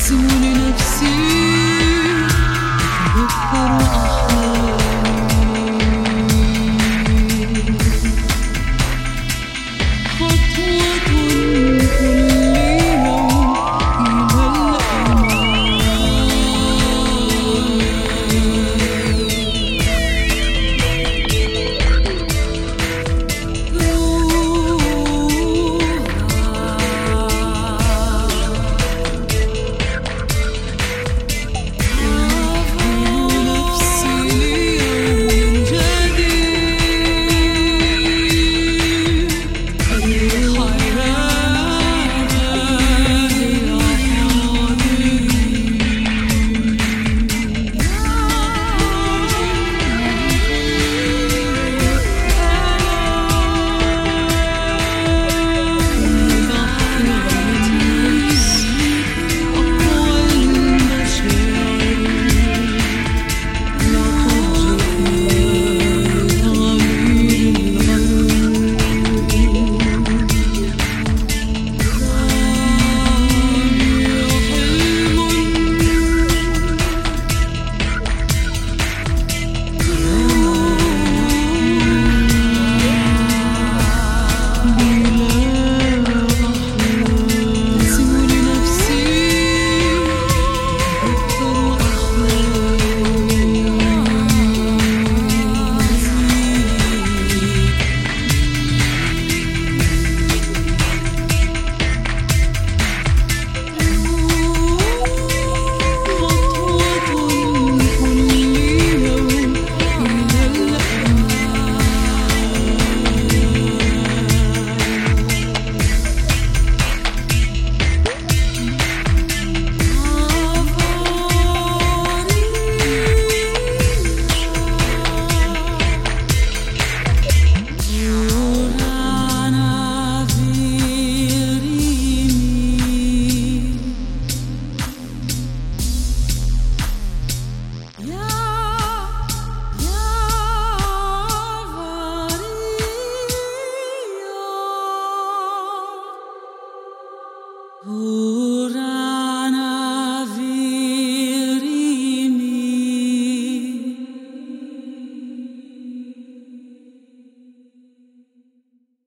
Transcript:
تزول نفسي بفراق